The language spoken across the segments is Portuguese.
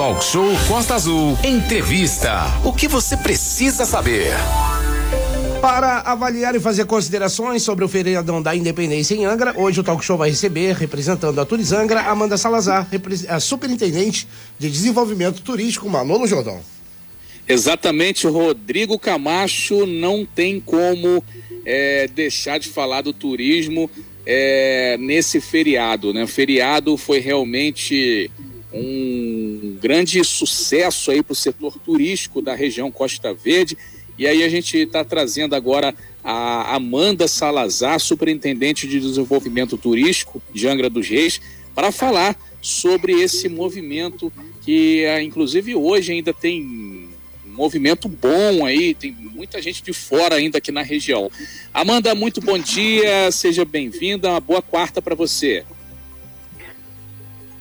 Talk Show Costa Azul. Entrevista. O que você precisa saber? Para avaliar e fazer considerações sobre o feriadão da Independência em Angra, hoje o Talk Show vai receber, representando a Turizangra, Amanda Salazar, a superintendente de desenvolvimento turístico, Manolo Jordão. Exatamente, Rodrigo Camacho não tem como é, deixar de falar do turismo é, nesse feriado, né? O feriado foi realmente um grande sucesso aí para o setor turístico da região Costa Verde. E aí a gente está trazendo agora a Amanda Salazar, superintendente de desenvolvimento turístico de Angra dos Reis, para falar sobre esse movimento que, ah, inclusive, hoje ainda tem um movimento bom aí, tem muita gente de fora ainda aqui na região. Amanda, muito bom dia, seja bem-vinda, uma boa quarta para você.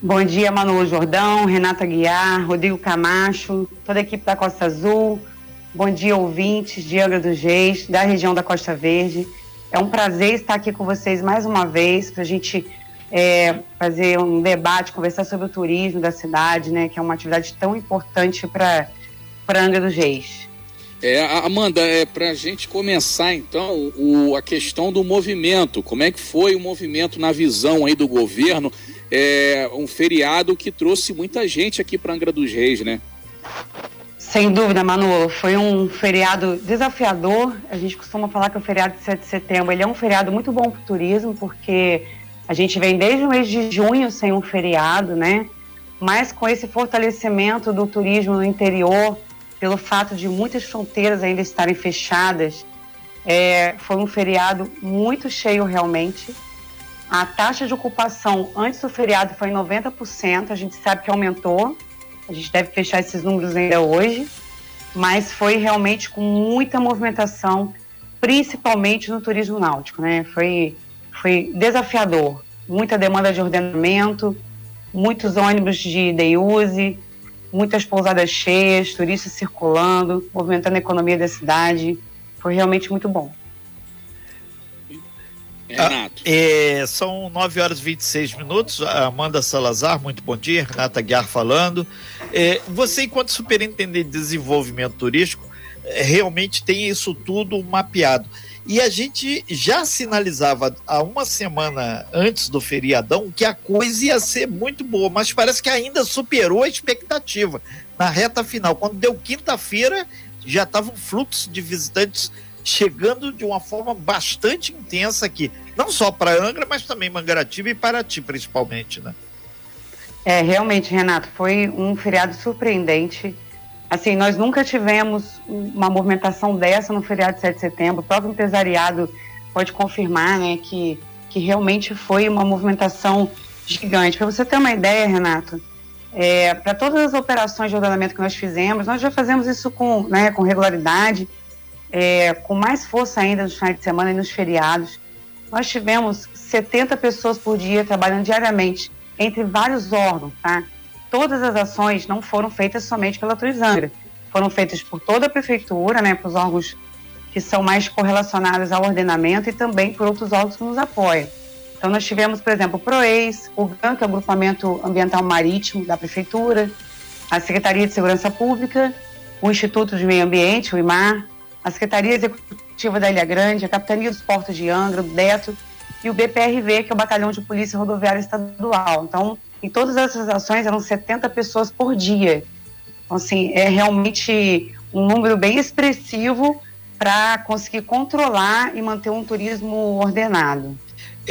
Bom dia, Manuel Jordão, Renata Guiar, Rodrigo Camacho, toda a equipe da Costa Azul. Bom dia, ouvintes de Angra dos Reis, da região da Costa Verde. É um prazer estar aqui com vocês mais uma vez para a gente é, fazer um debate, conversar sobre o turismo da cidade, né, que é uma atividade tão importante para Angra dos Reis. É, Amanda, é, para a gente começar então o, a questão do movimento, como é que foi o movimento na visão aí do governo é, um feriado que trouxe muita gente aqui para Angra dos Reis, né? Sem dúvida, Manu. Foi um feriado desafiador. A gente costuma falar que o feriado de 7 de setembro ele é um feriado muito bom para o turismo, porque a gente vem desde o mês de junho sem um feriado, né? Mas com esse fortalecimento do turismo no interior, pelo fato de muitas fronteiras ainda estarem fechadas, é, foi um feriado muito cheio realmente. A taxa de ocupação antes do feriado foi 90%, a gente sabe que aumentou, a gente deve fechar esses números ainda hoje, mas foi realmente com muita movimentação, principalmente no turismo náutico, né? Foi, foi desafiador, muita demanda de ordenamento, muitos ônibus de day use, muitas pousadas cheias, turistas circulando, movimentando a economia da cidade. Foi realmente muito bom. Renato. Ah, é, são 9 horas e 26 minutos. Amanda Salazar, muito bom dia. Renata Guiar falando. É, você, enquanto superintendente de desenvolvimento turístico, é, realmente tem isso tudo mapeado. E a gente já sinalizava há uma semana antes do feriadão que a coisa ia ser muito boa, mas parece que ainda superou a expectativa na reta final. Quando deu quinta-feira, já estava um fluxo de visitantes chegando de uma forma bastante intensa aqui, não só para Angra, mas também Mangaratiba e Paraty principalmente, né? É, realmente, Renato, foi um feriado surpreendente. Assim, nós nunca tivemos uma movimentação dessa no feriado de 7 de setembro. O próprio empresariado pode confirmar, né, que, que realmente foi uma movimentação gigante. Para você ter uma ideia, Renato, é, para todas as operações de ordenamento que nós fizemos, nós já fazemos isso com, né, com regularidade é, com mais força ainda nos finais de semana e nos feriados. Nós tivemos 70 pessoas por dia trabalhando diariamente entre vários órgãos, tá? Todas as ações não foram feitas somente pela Turizangra, foram feitas por toda a prefeitura, né, para os órgãos que são mais correlacionados ao ordenamento e também por outros órgãos que nos apoiam. Então nós tivemos, por exemplo, o PROEIS, o GAN, que é o Agrupamento Ambiental Marítimo da Prefeitura, a Secretaria de Segurança Pública, o Instituto de Meio Ambiente, o IMAR, a Secretaria Executiva da Ilha Grande, a Capitania dos Portos de Angra, o DETO e o BPRV, que é o Batalhão de Polícia Rodoviária Estadual. Então, em todas essas ações eram 70 pessoas por dia. Então, assim, é realmente um número bem expressivo para conseguir controlar e manter um turismo ordenado.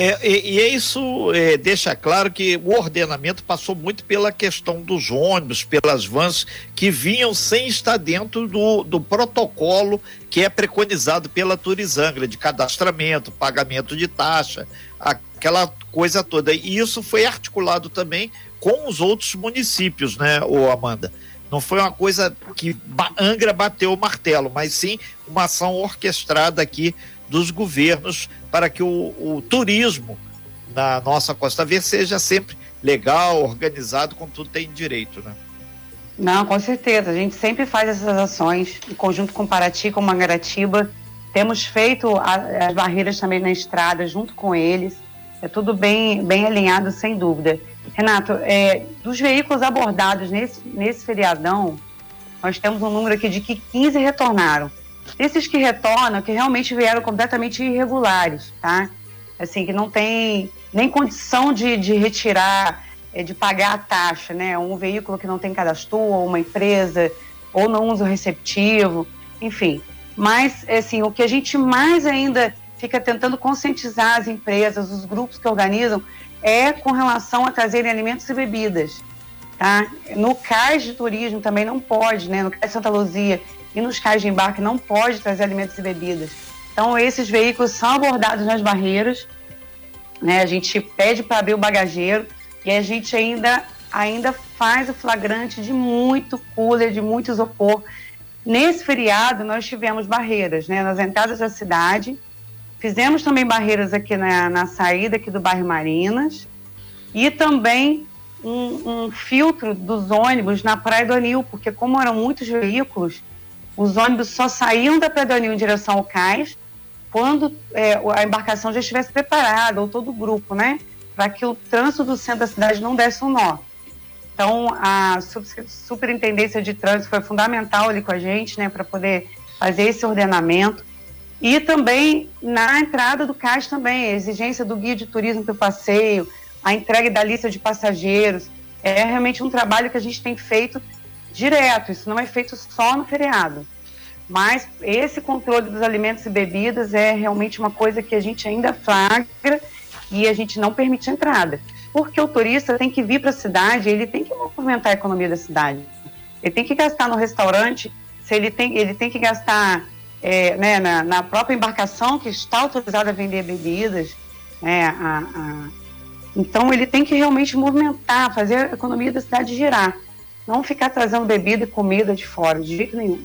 É, e, e, isso é, deixa claro que o ordenamento passou muito pela questão dos ônibus, pelas vans que vinham sem estar dentro do, do protocolo que é preconizado pela Turizangra, de cadastramento, pagamento de taxa, aquela coisa toda. E isso foi articulado também com os outros municípios, né, ô Amanda? Não foi uma coisa que Angra bateu o martelo, mas sim uma ação orquestrada aqui dos governos para que o, o turismo na nossa Costa Verde seja sempre legal, organizado, com tudo tem direito, né? Não, com certeza. A gente sempre faz essas ações em conjunto com Paraty, com Mangaratiba. Temos feito as barreiras também na estrada junto com eles. É tudo bem, bem alinhado, sem dúvida. Renato, é, dos veículos abordados nesse, nesse feriadão, nós temos um número aqui de que 15 retornaram. Esses que retornam, que realmente vieram completamente irregulares, tá? Assim, que não tem nem condição de, de retirar, é, de pagar a taxa, né? Um veículo que não tem cadastro, ou uma empresa, ou não usa o receptivo, enfim. Mas, assim, o que a gente mais ainda fica tentando conscientizar as empresas, os grupos que organizam, é com relação a trazerem alimentos e bebidas. Tá? No CAIS de turismo também não pode, né? no CAIS Santa Luzia e nos CAIS de embarque não pode trazer alimentos e bebidas. Então, esses veículos são abordados nas barreiras, né? a gente pede para abrir o bagageiro e a gente ainda, ainda faz o flagrante de muito cooler, de muito isopor. Nesse feriado, nós tivemos barreiras né? nas entradas da cidade, Fizemos também barreiras aqui na, na saída aqui do bairro Marinas e também um, um, filtro dos ônibus na Praia do Anil, porque como eram muitos veículos, os ônibus só saíam da Anil em direção ao cais quando é, a embarcação já estivesse preparada, ou todo o grupo, né? Para que o trânsito do centro da cidade não desse um nó. Então, a superintendência de trânsito foi fundamental ali com a gente, né? Para poder fazer esse ordenamento. E também na entrada do cais também, a exigência do guia de turismo para o passeio, a entrega da lista de passageiros. É realmente um trabalho que a gente tem feito direto, isso não é feito só no feriado. Mas esse controle dos alimentos e bebidas é realmente uma coisa que a gente ainda flagra e a gente não permite entrada. Porque o turista tem que vir para a cidade, ele tem que movimentar a economia da cidade. Ele tem que gastar no restaurante, se ele tem, ele tem que gastar é, né, na, na, própria embarcação que está autorizada a vender bebidas. Né, a, a... Então ele tem que realmente movimentar, fazer a economia da cidade girar. Não ficar trazendo bebida e comida de fora, de jeito nenhum.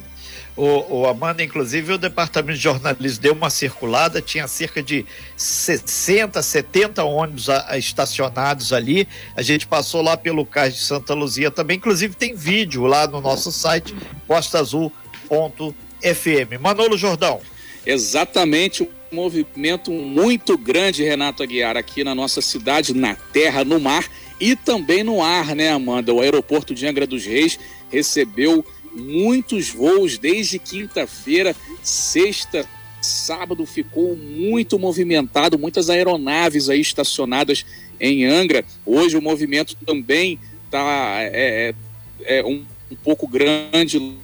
O, o, Amanda, inclusive, o departamento de jornalismo deu uma circulada, tinha cerca de 60, 70 ônibus a, a, estacionados ali. A gente passou lá pelo cais de Santa Luzia também. Inclusive, tem vídeo lá no nosso site, costaazul.com FM. Manolo Jordão. Exatamente, um movimento muito grande, Renato Aguiar, aqui na nossa cidade, na terra, no mar e também no ar, né, Amanda? O aeroporto de Angra dos Reis recebeu muitos voos desde quinta-feira, sexta, sábado ficou muito movimentado, muitas aeronaves aí estacionadas em Angra. Hoje o movimento também está é, é, é um, um pouco grande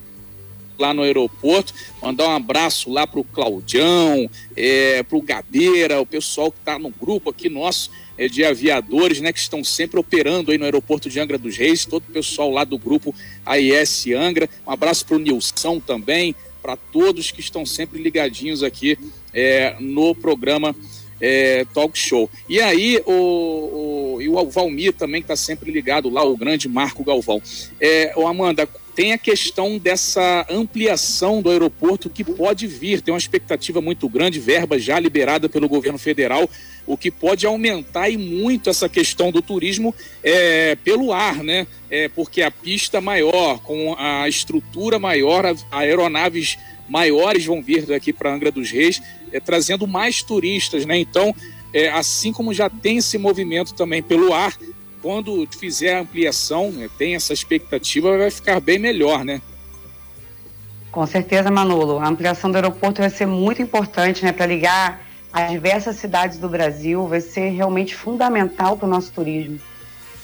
lá no aeroporto. Mandar um abraço lá para o Claudião, é, para o Gadeira, o pessoal que está no grupo aqui nosso de aviadores, né, que estão sempre operando aí no aeroporto de Angra dos Reis, todo o pessoal lá do grupo AIS Angra. Um abraço para o Nilson também, para todos que estão sempre ligadinhos aqui é, no programa é, Talk Show. E aí, o, o, e o Valmir também, que está sempre ligado lá, o grande Marco Galvão. É, o Amanda, tem a questão dessa ampliação do aeroporto que pode vir, tem uma expectativa muito grande, verba já liberada pelo governo federal, o que pode aumentar e muito essa questão do turismo é, pelo ar, né? É, porque a pista maior, com a estrutura maior, aeronaves maiores vão vir daqui para Angra dos Reis, é, trazendo mais turistas, né? Então, é, assim como já tem esse movimento também pelo ar, quando fizer a ampliação, né, tem essa expectativa, vai ficar bem melhor, né? Com certeza, Manolo. A ampliação do aeroporto vai ser muito importante, né, para ligar as diversas cidades do Brasil, vai ser realmente fundamental para o nosso turismo.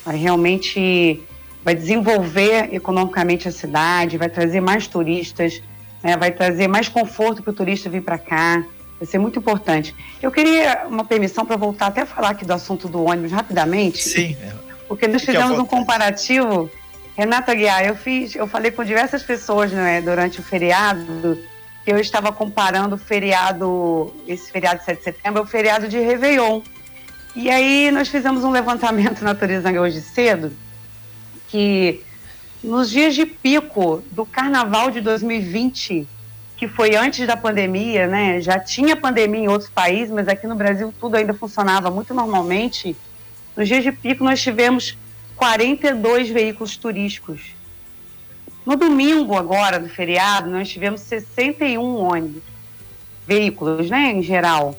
Vai realmente vai desenvolver economicamente a cidade, vai trazer mais turistas, né, vai trazer mais conforto para o turista vir para cá. Vai ser muito importante. Eu queria uma permissão para voltar até a falar aqui do assunto do ônibus rapidamente. Sim. Porque nós fizemos um comparativo. Renata Guiar, eu fiz, eu falei com diversas pessoas né, durante o feriado eu estava comparando o feriado, esse feriado de 7 de setembro, o feriado de Réveillon. E aí nós fizemos um levantamento na Turizanga hoje cedo, que nos dias de pico do carnaval de 2020, que foi antes da pandemia, né? Já tinha pandemia em outros países, mas aqui no Brasil tudo ainda funcionava muito normalmente. Nos dias de pico, nós tivemos 42 veículos turísticos. No domingo, agora, do feriado, nós tivemos 61 ônibus, veículos, né, em geral,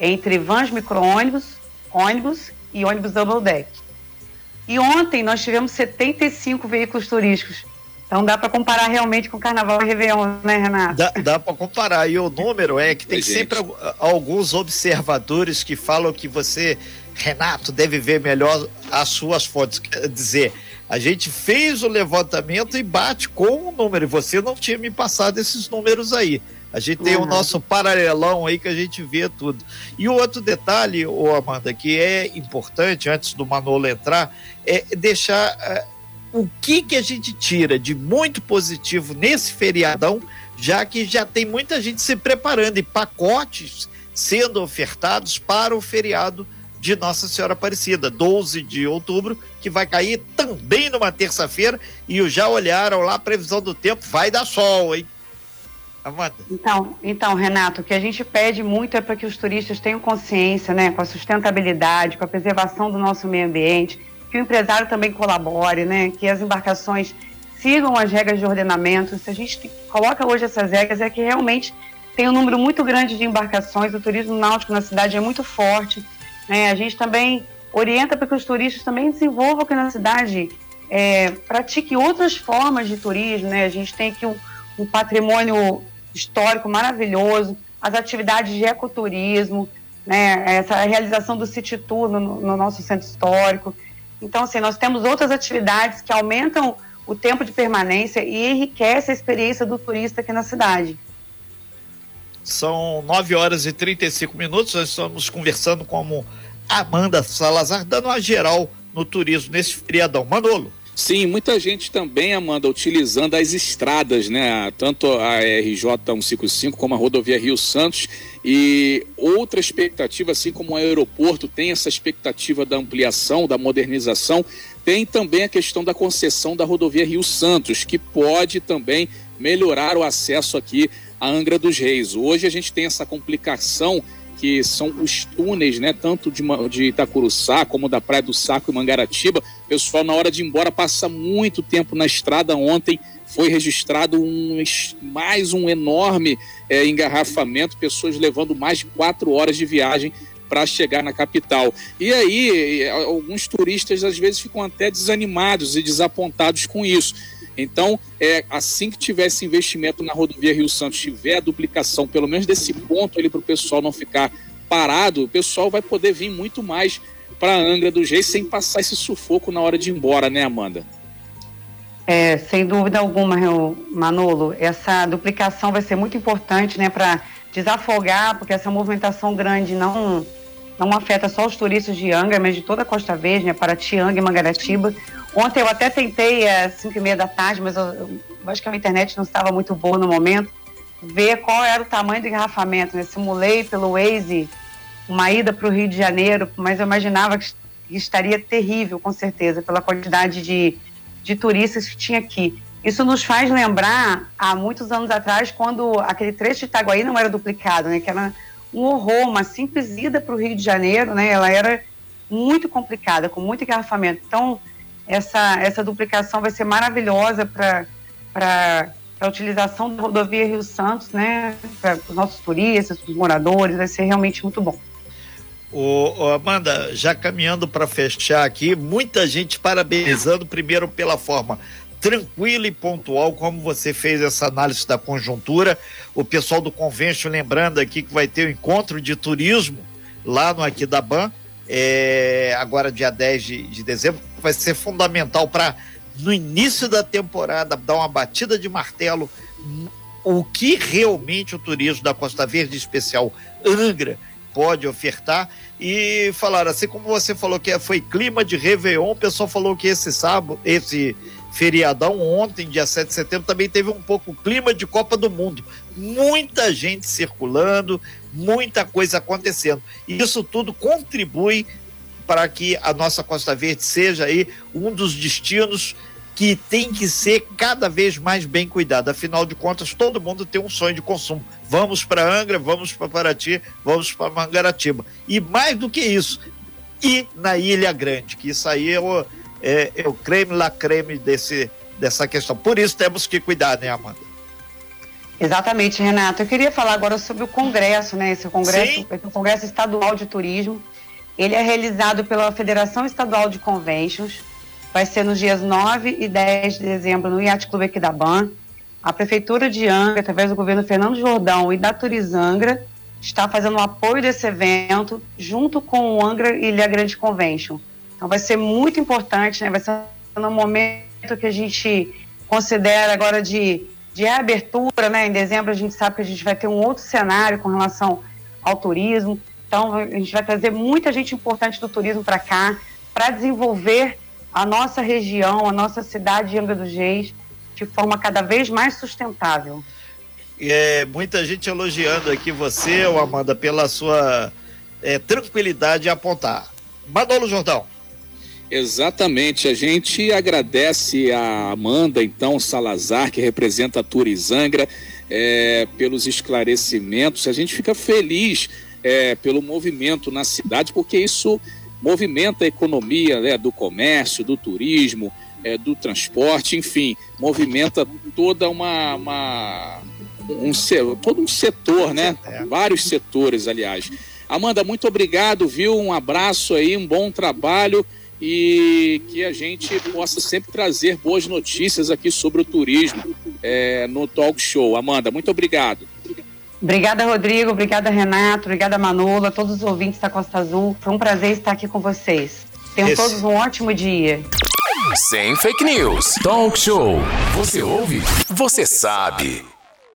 entre vans micro-ônibus, ônibus e ônibus double deck. E ontem nós tivemos 75 veículos turísticos. Então dá para comparar realmente com o Carnaval e Réveillon, né, Renato? Dá, dá para comparar. E o número é que tem Oi, sempre gente. alguns observadores que falam que você, Renato, deve ver melhor as suas fotos. Quer dizer, a gente fez o levantamento e bate com o número. E você não tinha me passado esses números aí. A gente tem uhum. o nosso paralelão aí que a gente vê tudo. E o outro detalhe, ô Amanda, que é importante antes do Manolo entrar, é deixar uh, o que que a gente tira de muito positivo nesse feriadão, já que já tem muita gente se preparando e pacotes sendo ofertados para o feriado de Nossa Senhora Aparecida, 12 de outubro, que vai cair também numa terça-feira. E já olharam lá a previsão do tempo, vai dar sol, hein? Então, então, Renato, o que a gente pede muito é para que os turistas tenham consciência, né, com a sustentabilidade, com a preservação do nosso meio ambiente, que o empresário também colabore, né, que as embarcações sigam as regras de ordenamento. Se a gente coloca hoje essas regras, é que realmente tem um número muito grande de embarcações, o turismo náutico na cidade é muito forte, né? A gente também orienta para que os turistas também desenvolvam aqui na cidade, é, pratique outras formas de turismo. Né? A gente tem aqui um, um patrimônio histórico maravilhoso, as atividades de ecoturismo, né? essa realização do City Tour no, no nosso centro histórico. Então, assim, nós temos outras atividades que aumentam o tempo de permanência e enriquece a experiência do turista aqui na cidade. São 9 horas e 35 minutos. Nós estamos conversando com Amanda Salazar, dando uma geral no turismo nesse feriadão. Manolo. Sim, muita gente também, Amanda, utilizando as estradas, né? Tanto a RJ 155 como a rodovia Rio Santos. E outra expectativa, assim como o aeroporto tem essa expectativa da ampliação, da modernização, tem também a questão da concessão da rodovia Rio Santos, que pode também melhorar o acesso aqui a Angra dos Reis. Hoje a gente tem essa complicação que são os túneis, né, tanto de, de Itacuruçá como da Praia do Saco e Mangaratiba. O pessoal, na hora de ir embora, passa muito tempo na estrada. Ontem foi registrado um, mais um enorme é, engarrafamento, pessoas levando mais de quatro horas de viagem para chegar na capital. E aí, alguns turistas às vezes ficam até desanimados e desapontados com isso. Então, é, assim que tiver esse investimento na rodovia Rio Santos, tiver a duplicação, pelo menos desse ponto ali para o pessoal não ficar parado, o pessoal vai poder vir muito mais para Angra do Reis sem passar esse sufoco na hora de ir embora, né, Amanda? É, sem dúvida alguma, Manolo, essa duplicação vai ser muito importante, né, para desafogar, porque essa movimentação grande não não afeta só os turistas de Angra, mas de toda a Costa Verde, né, para Tianga e Mangaratiba. Ontem eu até tentei, às 5 e meia da tarde, mas eu, eu, acho que a internet não estava muito boa no momento, ver qual era o tamanho do engarrafamento. Né? Simulei pelo Waze uma ida para o Rio de Janeiro, mas eu imaginava que estaria terrível, com certeza, pela quantidade de, de turistas que tinha aqui. Isso nos faz lembrar, há muitos anos atrás, quando aquele trecho de Itaguaí não era duplicado, né? que era um horror, uma simples ida para o Rio de Janeiro, né? ela era muito complicada, com muito engarrafamento. Então, essa, essa duplicação vai ser maravilhosa para a utilização da rodovia Rio Santos, né? Para os nossos turistas, os moradores, vai ser realmente muito bom. O, Amanda, já caminhando para fechar aqui, muita gente parabenizando primeiro pela forma tranquila e pontual como você fez essa análise da conjuntura. O pessoal do Convention lembrando aqui que vai ter o um encontro de turismo lá no Aquidaban, é, agora dia 10 de, de dezembro vai ser fundamental para, no início da temporada, dar uma batida de martelo o que realmente o turismo da Costa Verde, especial Angra, pode ofertar. E falaram, assim como você falou que foi clima de Réveillon, o pessoal falou que esse sábado, esse feriadão ontem, dia 7 de setembro, também teve um pouco clima de Copa do Mundo. Muita gente circulando, muita coisa acontecendo. E isso tudo contribui para que a nossa Costa Verde seja aí um dos destinos que tem que ser cada vez mais bem cuidado. Afinal de contas, todo mundo tem um sonho de consumo. Vamos para Angra, vamos para Paraty, vamos para Mangaratiba. E mais do que isso, e na Ilha Grande, que isso aí é o, é, é o creme la creme desse, dessa questão. Por isso temos que cuidar, né, Amanda? Exatamente, Renato. Eu queria falar agora sobre o Congresso, né? Esse Congresso, esse Congresso Estadual de Turismo ele é realizado pela Federação Estadual de Conventions, vai ser nos dias 9 e 10 de dezembro no Yacht Clube Equidaban. A Prefeitura de Angra, através do governo Fernando Jordão e da Turizangra, está fazendo o apoio desse evento junto com o Angra Ilha Grande Convention. Então vai ser muito importante, né? vai ser no momento que a gente considera agora de, de reabertura, né? Em dezembro a gente sabe que a gente vai ter um outro cenário com relação ao turismo. Então a gente vai trazer muita gente importante do turismo para cá, para desenvolver a nossa região, a nossa cidade de Angra dos Reis de forma cada vez mais sustentável. É, muita gente elogiando aqui você, Amanda, pela sua é, tranquilidade em apontar. Manolo Jordão. Exatamente, a gente agradece a Amanda, então, Salazar, que representa a Turizangra, é, pelos esclarecimentos. A gente fica feliz é, pelo movimento na cidade, porque isso movimenta a economia né, do comércio, do turismo, é, do transporte, enfim, movimenta toda uma, uma um, todo um setor, né? É. Vários setores, aliás. Amanda, muito obrigado, viu? Um abraço aí, um bom trabalho e que a gente possa sempre trazer boas notícias aqui sobre o turismo é, no Talk Show. Amanda, muito obrigado. Obrigada, Rodrigo. Obrigada, Renato. Obrigada, Manula. Todos os ouvintes da Costa Azul. Foi um prazer estar aqui com vocês. Tenham Esse... todos um ótimo dia. Sem fake news. Talk Show. Você ouve? Você sabe.